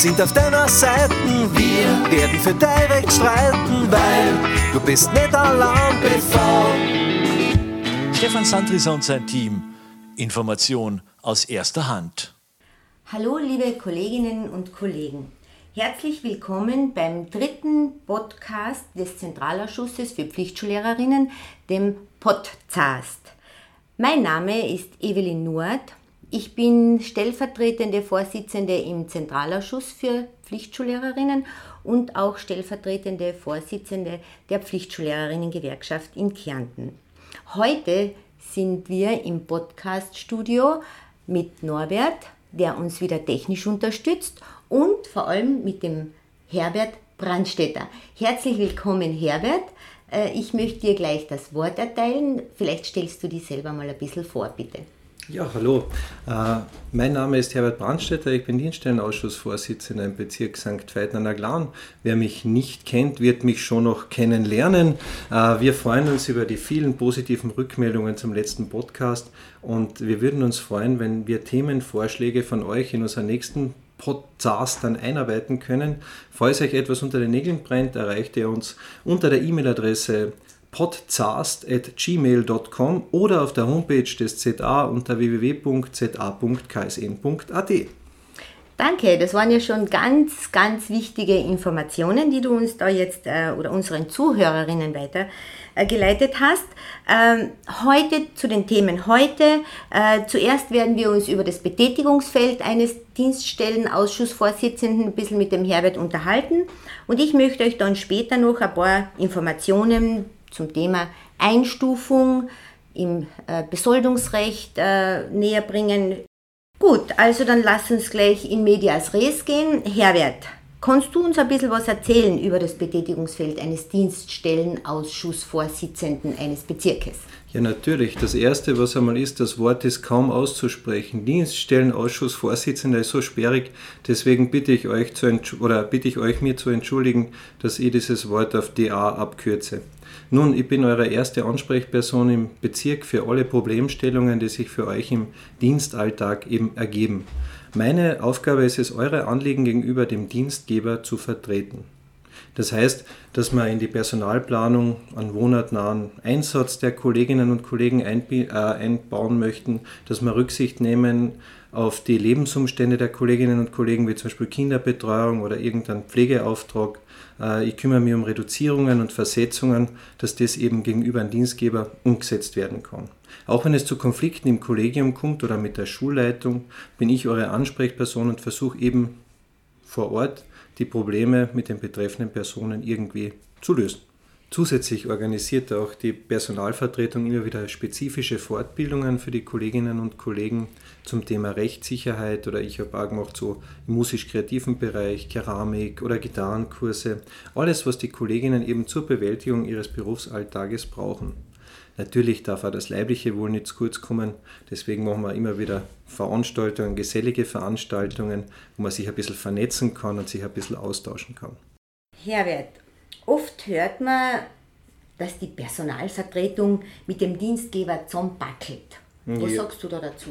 sind auf deiner Seite. Wir werden für dein Recht streiten, weil du bist nicht allein bevor. Stefan Sandriser und sein Team. Information aus erster Hand. Hallo liebe Kolleginnen und Kollegen. Herzlich willkommen beim dritten Podcast des Zentralausschusses für Pflichtschullehrerinnen, dem Podcast. Mein Name ist Evelyn Nord ich bin stellvertretende Vorsitzende im Zentralausschuss für Pflichtschullehrerinnen und auch stellvertretende Vorsitzende der Pflichtschullehrerinnen-Gewerkschaft in Kärnten. Heute sind wir im Podcast-Studio mit Norbert, der uns wieder technisch unterstützt und vor allem mit dem Herbert Brandstetter. Herzlich willkommen, Herbert. Äh, ich möchte dir gleich das Wort erteilen. Vielleicht stellst du dich selber mal ein bisschen vor, bitte. Ja, hallo. Äh, mein Name ist Herbert Brandstetter, ich bin Dienststellenausschussvorsitzender im Bezirk St. Veit an der Glan. Wer mich nicht kennt, wird mich schon noch kennenlernen. Äh, wir freuen uns über die vielen positiven Rückmeldungen zum letzten Podcast und wir würden uns freuen, wenn wir Themenvorschläge von euch in unserer nächsten Podcast dann einarbeiten können. Falls euch etwas unter den Nägeln brennt, erreicht ihr uns unter der E-Mail-Adresse podzast.gmail.com oder auf der Homepage des ZA unter www.za.ksn.at. Danke, das waren ja schon ganz, ganz wichtige Informationen, die du uns da jetzt äh, oder unseren Zuhörerinnen weitergeleitet äh, hast. Ähm, heute zu den Themen heute. Äh, zuerst werden wir uns über das Betätigungsfeld eines Dienststellenausschussvorsitzenden ein bisschen mit dem Herbert unterhalten und ich möchte euch dann später noch ein paar Informationen zum Thema Einstufung im äh, Besoldungsrecht äh, näher bringen. Gut, also dann lass uns gleich in medias res gehen. Herbert, kannst du uns ein bisschen was erzählen über das Betätigungsfeld eines Dienststellenausschussvorsitzenden eines Bezirkes? Ja, natürlich. Das Erste, was einmal ist, das Wort ist kaum auszusprechen. Dienststellenausschussvorsitzender ist so sperrig, deswegen bitte ich euch, zu oder bitte ich euch mir zu entschuldigen, dass ich dieses Wort auf DA abkürze. Nun, ich bin eure erste Ansprechperson im Bezirk für alle Problemstellungen, die sich für euch im Dienstalltag eben ergeben. Meine Aufgabe ist es, eure Anliegen gegenüber dem Dienstgeber zu vertreten. Das heißt, dass wir in die Personalplanung einen wohnortnahen Einsatz der Kolleginnen und Kollegen äh, einbauen möchten, dass wir Rücksicht nehmen auf die Lebensumstände der Kolleginnen und Kollegen, wie zum Beispiel Kinderbetreuung oder irgendein Pflegeauftrag, äh, ich kümmere mich um Reduzierungen und Versetzungen, dass das eben gegenüber einem Dienstgeber umgesetzt werden kann. Auch wenn es zu Konflikten im Kollegium kommt oder mit der Schulleitung, bin ich eure Ansprechperson und versuche eben vor Ort die Probleme mit den betreffenden Personen irgendwie zu lösen. Zusätzlich organisiert auch die Personalvertretung immer wieder spezifische Fortbildungen für die Kolleginnen und Kollegen zum Thema Rechtssicherheit oder ich habe auch gemacht so im musisch-kreativen Bereich, Keramik oder Gitarrenkurse. Alles, was die Kolleginnen eben zur Bewältigung ihres Berufsalltages brauchen. Natürlich darf auch das Leibliche wohl nicht zu kurz kommen, deswegen machen wir immer wieder Veranstaltungen, gesellige Veranstaltungen, wo man sich ein bisschen vernetzen kann und sich ein bisschen austauschen kann. Herbert, Oft hört man, dass die Personalvertretung mit dem Dienstgeber zusammenbackelt. Was ja. sagst du da dazu?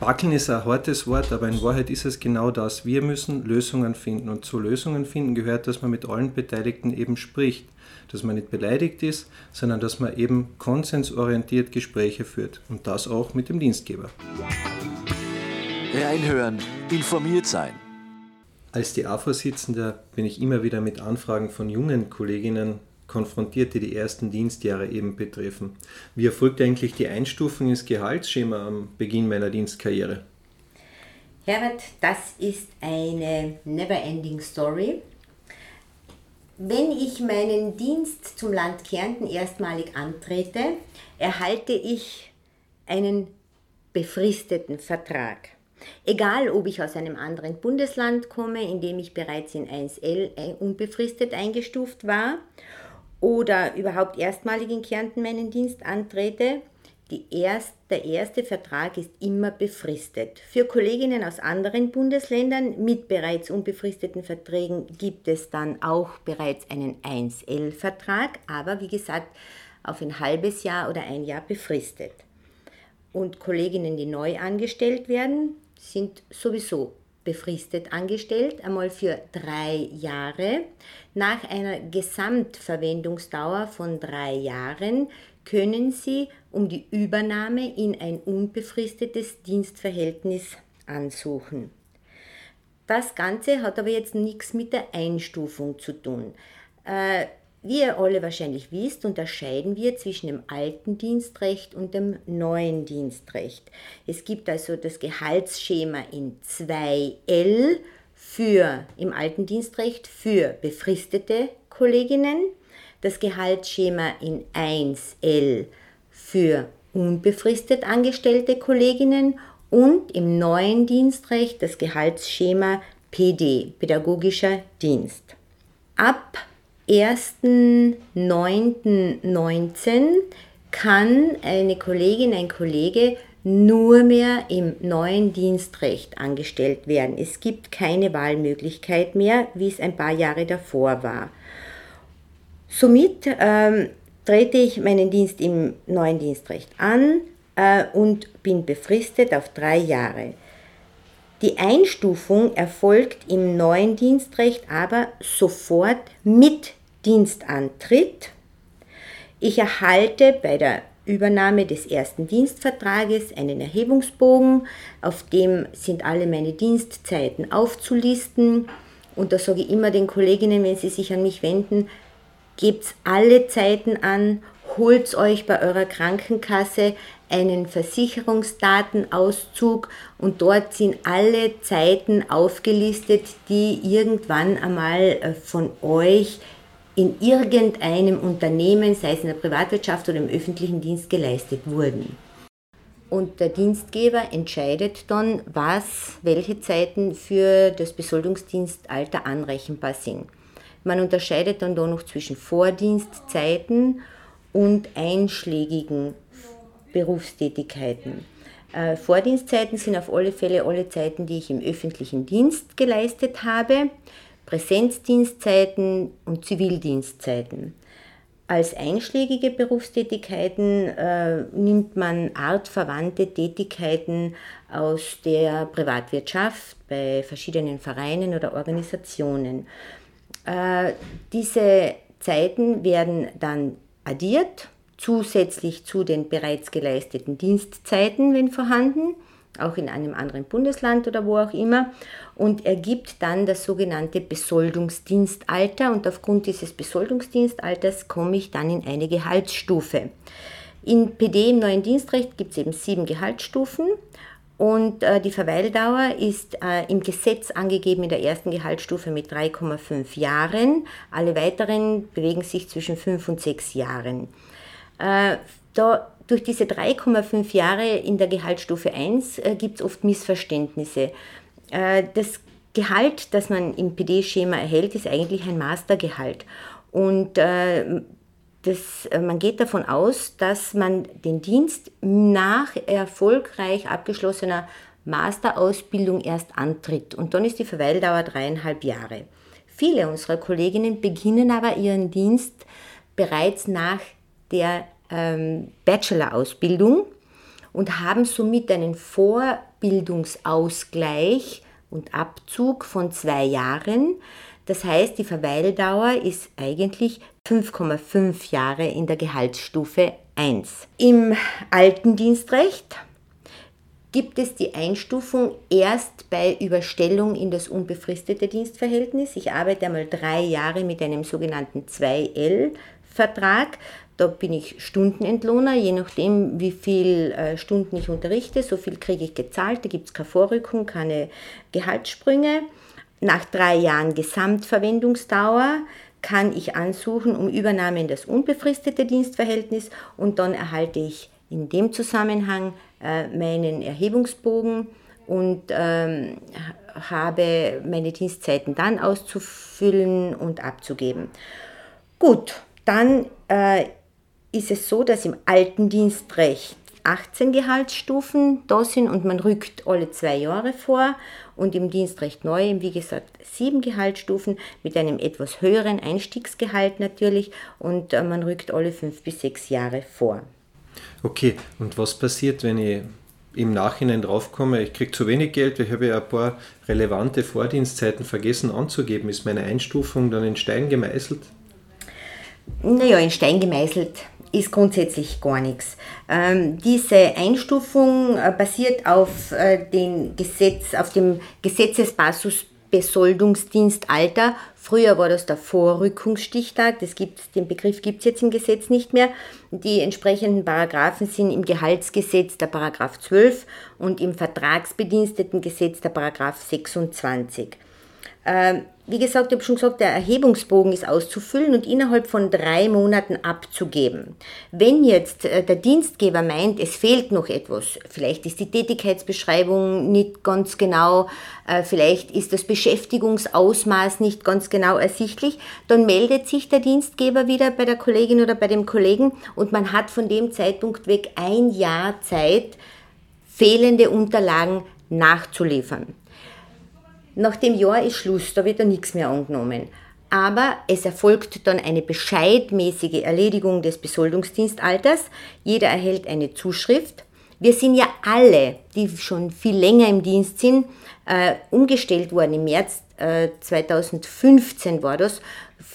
Backeln ist ein hartes Wort, aber in Wahrheit ist es genau das. Wir müssen Lösungen finden und zu Lösungen finden gehört, dass man mit allen Beteiligten eben spricht. Dass man nicht beleidigt ist, sondern dass man eben konsensorientiert Gespräche führt und das auch mit dem Dienstgeber. Reinhören, informiert sein. Als DA-Vorsitzender bin ich immer wieder mit Anfragen von jungen Kolleginnen konfrontiert, die die ersten Dienstjahre eben betreffen. Wie erfolgt eigentlich die Einstufung ins Gehaltsschema am Beginn meiner Dienstkarriere? Herbert, das ist eine never-ending Story. Wenn ich meinen Dienst zum Land Kärnten erstmalig antrete, erhalte ich einen befristeten Vertrag. Egal, ob ich aus einem anderen Bundesland komme, in dem ich bereits in 1L unbefristet eingestuft war, oder überhaupt erstmalig in Kärnten meinen Dienst antrete, erst, der erste Vertrag ist immer befristet. Für Kolleginnen aus anderen Bundesländern mit bereits unbefristeten Verträgen gibt es dann auch bereits einen 1L-Vertrag, aber wie gesagt auf ein halbes Jahr oder ein Jahr befristet. Und Kolleginnen, die neu angestellt werden, sind sowieso befristet angestellt, einmal für drei Jahre. Nach einer Gesamtverwendungsdauer von drei Jahren können Sie um die Übernahme in ein unbefristetes Dienstverhältnis ansuchen. Das Ganze hat aber jetzt nichts mit der Einstufung zu tun. Äh, wie ihr alle wahrscheinlich wisst, unterscheiden wir zwischen dem alten Dienstrecht und dem neuen Dienstrecht. Es gibt also das Gehaltsschema in 2L für im alten Dienstrecht für befristete Kolleginnen, das Gehaltsschema in 1L für unbefristet angestellte Kolleginnen und im neuen Dienstrecht das Gehaltsschema PD, pädagogischer Dienst. Ab 1.9.19 kann eine Kollegin, ein Kollege nur mehr im neuen Dienstrecht angestellt werden. Es gibt keine Wahlmöglichkeit mehr, wie es ein paar Jahre davor war. Somit ähm, trete ich meinen Dienst im neuen Dienstrecht an äh, und bin befristet auf drei Jahre. Die Einstufung erfolgt im neuen Dienstrecht aber sofort mit Dienstantritt. Ich erhalte bei der Übernahme des ersten Dienstvertrages einen Erhebungsbogen, auf dem sind alle meine Dienstzeiten aufzulisten. Und da sage ich immer den Kolleginnen, wenn sie sich an mich wenden, gebt alle Zeiten an, holt euch bei eurer Krankenkasse einen Versicherungsdatenauszug und dort sind alle Zeiten aufgelistet, die irgendwann einmal äh, von euch in irgendeinem Unternehmen, sei es in der Privatwirtschaft oder im öffentlichen Dienst, geleistet wurden. Und der Dienstgeber entscheidet dann, was, welche Zeiten für das Besoldungsdienstalter anrechenbar sind. Man unterscheidet dann da noch zwischen Vordienstzeiten und einschlägigen Berufstätigkeiten. Äh, Vordienstzeiten sind auf alle Fälle alle Zeiten, die ich im öffentlichen Dienst geleistet habe, Präsenzdienstzeiten und Zivildienstzeiten. Als einschlägige Berufstätigkeiten äh, nimmt man artverwandte Tätigkeiten aus der Privatwirtschaft bei verschiedenen Vereinen oder Organisationen. Äh, diese Zeiten werden dann addiert, zusätzlich zu den bereits geleisteten Dienstzeiten, wenn vorhanden, auch in einem anderen Bundesland oder wo auch immer, und ergibt dann das sogenannte Besoldungsdienstalter und aufgrund dieses Besoldungsdienstalters komme ich dann in eine Gehaltsstufe. In PD im neuen Dienstrecht gibt es eben sieben Gehaltsstufen und äh, die Verweildauer ist äh, im Gesetz angegeben in der ersten Gehaltsstufe mit 3,5 Jahren. Alle weiteren bewegen sich zwischen 5 und 6 Jahren. Äh, da, durch diese 3,5 Jahre in der Gehaltsstufe 1 äh, gibt es oft Missverständnisse. Äh, das Gehalt, das man im PD-Schema erhält, ist eigentlich ein Mastergehalt. Und äh, das, äh, man geht davon aus, dass man den Dienst nach erfolgreich abgeschlossener Masterausbildung erst antritt. Und dann ist die Verweildauer dreieinhalb Jahre. Viele unserer Kolleginnen beginnen aber ihren Dienst bereits nach der ähm, Bachelor-Ausbildung und haben somit einen Vorbildungsausgleich und Abzug von zwei Jahren. Das heißt, die Verweildauer ist eigentlich 5,5 Jahre in der Gehaltsstufe 1. Im alten Dienstrecht gibt es die Einstufung erst bei Überstellung in das unbefristete Dienstverhältnis. Ich arbeite einmal drei Jahre mit einem sogenannten 2L-Vertrag. Da bin ich Stundenentlohner, je nachdem, wie viel äh, Stunden ich unterrichte, so viel kriege ich gezahlt. Da gibt es keine Vorrückung, keine Gehaltssprünge. Nach drei Jahren Gesamtverwendungsdauer kann ich ansuchen um Übernahme in das unbefristete Dienstverhältnis und dann erhalte ich in dem Zusammenhang äh, meinen Erhebungsbogen und ähm, habe meine Dienstzeiten dann auszufüllen und abzugeben. Gut, dann äh, ist es so, dass im alten Dienstrecht 18 Gehaltsstufen da sind und man rückt alle zwei Jahre vor und im Dienstrecht neu, wie gesagt, sieben Gehaltsstufen mit einem etwas höheren Einstiegsgehalt natürlich und äh, man rückt alle fünf bis sechs Jahre vor. Okay, und was passiert, wenn ich im Nachhinein draufkomme, ich kriege zu wenig Geld, ich habe ja ein paar relevante Vordienstzeiten vergessen anzugeben. Ist meine Einstufung dann in Stein gemeißelt? Naja, in Stein gemeißelt ist grundsätzlich gar nichts. Ähm, diese Einstufung äh, basiert auf, äh, den Gesetz, auf dem Gesetzesbasus Besoldungsdienstalter. Früher war das der Vorrückungsstichtag, das gibt's, den Begriff gibt es jetzt im Gesetz nicht mehr. Die entsprechenden Paragraphen sind im Gehaltsgesetz der Paragraph 12 und im Vertragsbedienstetengesetz der Paragraph 26. Ähm, wie gesagt, ich habe schon gesagt, der Erhebungsbogen ist auszufüllen und innerhalb von drei Monaten abzugeben. Wenn jetzt äh, der Dienstgeber meint, es fehlt noch etwas, vielleicht ist die Tätigkeitsbeschreibung nicht ganz genau, äh, vielleicht ist das Beschäftigungsausmaß nicht ganz genau ersichtlich, dann meldet sich der Dienstgeber wieder bei der Kollegin oder bei dem Kollegen und man hat von dem Zeitpunkt weg ein Jahr Zeit, fehlende Unterlagen nachzuliefern. Nach dem Jahr ist Schluss, da wird da nichts mehr angenommen. Aber es erfolgt dann eine bescheidmäßige Erledigung des Besoldungsdienstalters. Jeder erhält eine Zuschrift. Wir sind ja alle, die schon viel länger im Dienst sind, äh, umgestellt worden. Im März äh, 2015 war das.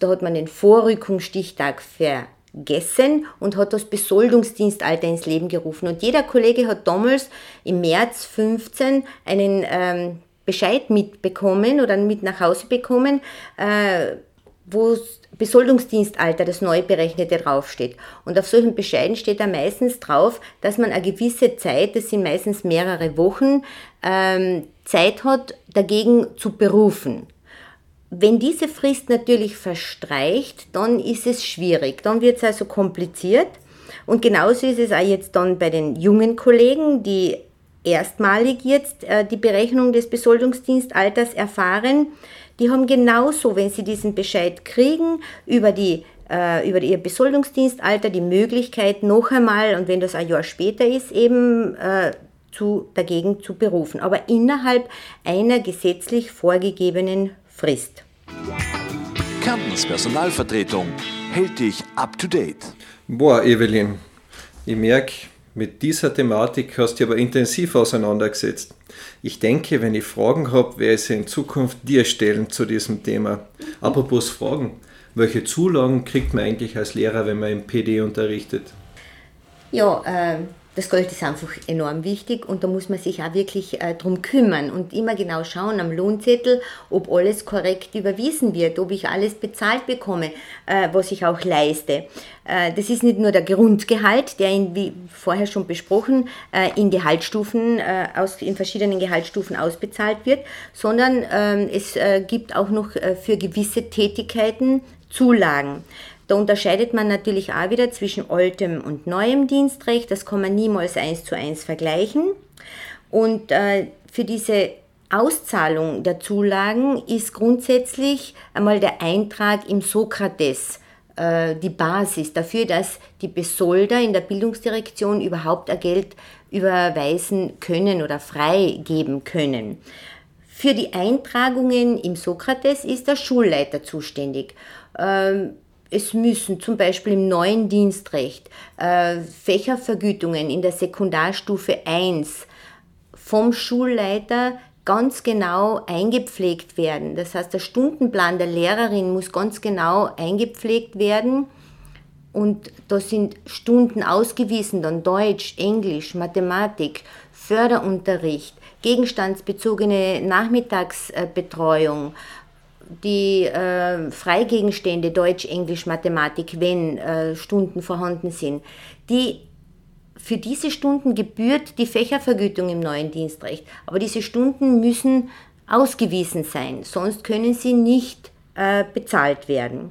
Da hat man den Vorrückungsstichtag vergessen und hat das Besoldungsdienstalter ins Leben gerufen. Und jeder Kollege hat damals im März 15 einen ähm, Bescheid mitbekommen oder mit nach Hause bekommen, äh, wo Besoldungsdienstalter, das neu berechnete, draufsteht. Und auf solchen Bescheiden steht da meistens drauf, dass man eine gewisse Zeit, das sind meistens mehrere Wochen, ähm, Zeit hat, dagegen zu berufen. Wenn diese Frist natürlich verstreicht, dann ist es schwierig, dann wird es also kompliziert. Und genauso ist es auch jetzt dann bei den jungen Kollegen, die erstmalig jetzt äh, die Berechnung des Besoldungsdienstalters erfahren, die haben genauso, wenn sie diesen Bescheid kriegen, über, die, äh, über ihr Besoldungsdienstalter die Möglichkeit noch einmal, und wenn das ein Jahr später ist, eben äh, zu, dagegen zu berufen, aber innerhalb einer gesetzlich vorgegebenen Frist. Kärntens Personalvertretung hält dich up to date. Boah, Evelyn, ich merke, mit dieser Thematik hast du aber intensiv auseinandergesetzt. Ich denke, wenn ich Fragen habe, werde ich sie in Zukunft dir stellen zu diesem Thema. Apropos Fragen, welche Zulagen kriegt man eigentlich als Lehrer, wenn man im PD unterrichtet? Ja, äh, das Geld ist einfach enorm wichtig und da muss man sich auch wirklich äh, drum kümmern und immer genau schauen am Lohnzettel, ob alles korrekt überwiesen wird, ob ich alles bezahlt bekomme, äh, was ich auch leiste. Äh, das ist nicht nur der Grundgehalt, der in, wie vorher schon besprochen, äh, in Gehaltsstufen, äh, aus, in verschiedenen Gehaltsstufen ausbezahlt wird, sondern ähm, es äh, gibt auch noch für gewisse Tätigkeiten Zulagen. Da unterscheidet man natürlich auch wieder zwischen altem und neuem Dienstrecht. Das kann man niemals eins zu eins vergleichen. Und äh, für diese Auszahlung der Zulagen ist grundsätzlich einmal der Eintrag im Sokrates äh, die Basis dafür, dass die Besolder in der Bildungsdirektion überhaupt ein Geld überweisen können oder freigeben können. Für die Eintragungen im Sokrates ist der Schulleiter zuständig. Ähm, es müssen zum Beispiel im neuen Dienstrecht äh, Fächervergütungen in der Sekundarstufe 1 vom Schulleiter ganz genau eingepflegt werden. Das heißt, der Stundenplan der Lehrerin muss ganz genau eingepflegt werden. Und da sind Stunden ausgewiesen, dann Deutsch, Englisch, Mathematik, Förderunterricht, gegenstandsbezogene Nachmittagsbetreuung, die äh, Freigegenstände Deutsch, Englisch, Mathematik, wenn äh, Stunden vorhanden sind, die für diese Stunden gebührt die Fächervergütung im neuen Dienstrecht. Aber diese Stunden müssen ausgewiesen sein, sonst können sie nicht äh, bezahlt werden.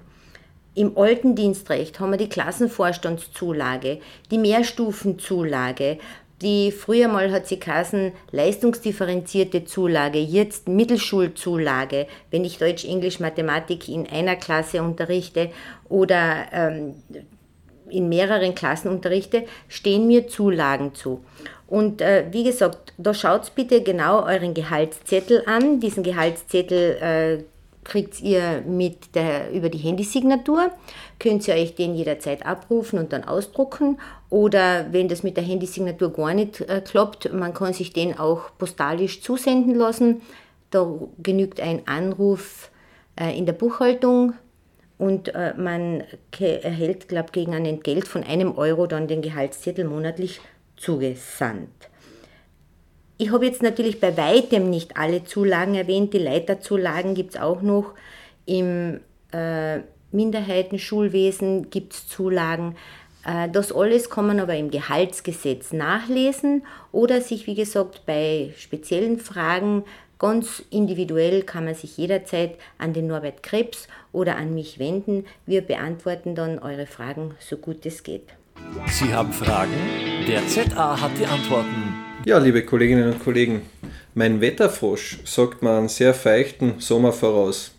Im alten Dienstrecht haben wir die Klassenvorstandszulage, die Mehrstufenzulage, die früher mal hat sie Kassen leistungsdifferenzierte Zulage, jetzt Mittelschulzulage, wenn ich Deutsch, Englisch, Mathematik in einer Klasse unterrichte oder ähm, in mehreren Klassen unterrichte, stehen mir Zulagen zu. Und äh, wie gesagt, da schaut bitte genau euren Gehaltszettel an. Diesen Gehaltszettel äh, kriegt ihr mit der, über die Handysignatur, könnt ihr euch den jederzeit abrufen und dann ausdrucken. Oder wenn das mit der Handysignatur gar nicht äh, klappt, man kann sich den auch postalisch zusenden lassen. Da genügt ein Anruf äh, in der Buchhaltung und äh, man erhält, glaube ich, gegen ein Entgelt von einem Euro dann den Gehaltszettel monatlich zugesandt. Ich habe jetzt natürlich bei weitem nicht alle Zulagen erwähnt. Die Leiterzulagen gibt es auch noch. Im äh, Minderheitenschulwesen gibt es Zulagen. Äh, das alles kann man aber im Gehaltsgesetz nachlesen oder sich, wie gesagt, bei speziellen Fragen Ganz individuell kann man sich jederzeit an den Norbert Krebs oder an mich wenden. Wir beantworten dann eure Fragen so gut es geht. Sie haben Fragen? Der ZA hat die Antworten. Ja, liebe Kolleginnen und Kollegen, mein Wetterfrosch sagt mir einen sehr feuchten Sommer voraus.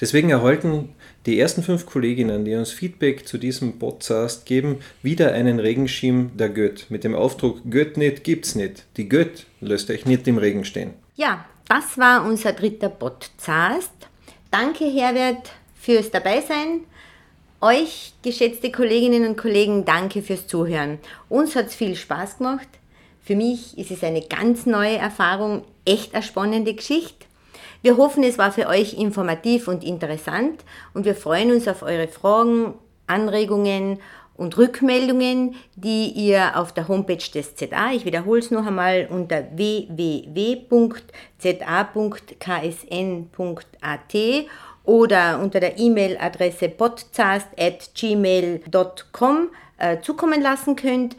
Deswegen erhalten die ersten fünf Kolleginnen, die uns Feedback zu diesem Podcast geben, wieder einen Regenschirm der Göt mit dem Aufdruck Göt nicht gibt's nicht. Die Göt löst euch nicht im Regen stehen. Ja, das war unser dritter Podcast. Danke, Herbert, fürs Dabeisein. Euch, geschätzte Kolleginnen und Kollegen, danke fürs Zuhören. Uns hat es viel Spaß gemacht. Für mich ist es eine ganz neue Erfahrung, echt eine spannende Geschichte. Wir hoffen, es war für euch informativ und interessant und wir freuen uns auf eure Fragen, Anregungen und Rückmeldungen, die ihr auf der Homepage des ZA, ich wiederhole es noch einmal, unter www.za.ksn.at oder unter der E-Mail-Adresse podcast.gmail.com äh, zukommen lassen könnt.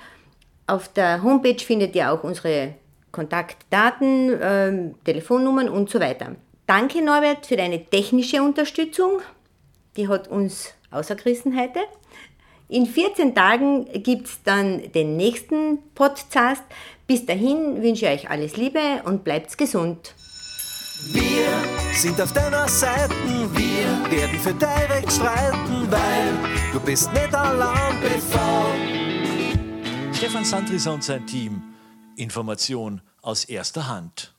Auf der Homepage findet ihr auch unsere Kontaktdaten, äh, Telefonnummern und so weiter. Danke Norbert für deine technische Unterstützung. Die hat uns außergerissen heute. In 14 Tagen gibt es dann den nächsten Podcast. Bis dahin wünsche ich euch alles Liebe und bleibt gesund. Wir sind auf deiner Seite, wir werden für dein Recht streiten, weil du bist nicht allein bevor. Stefan Sandrisa und sein Team. Information aus erster Hand.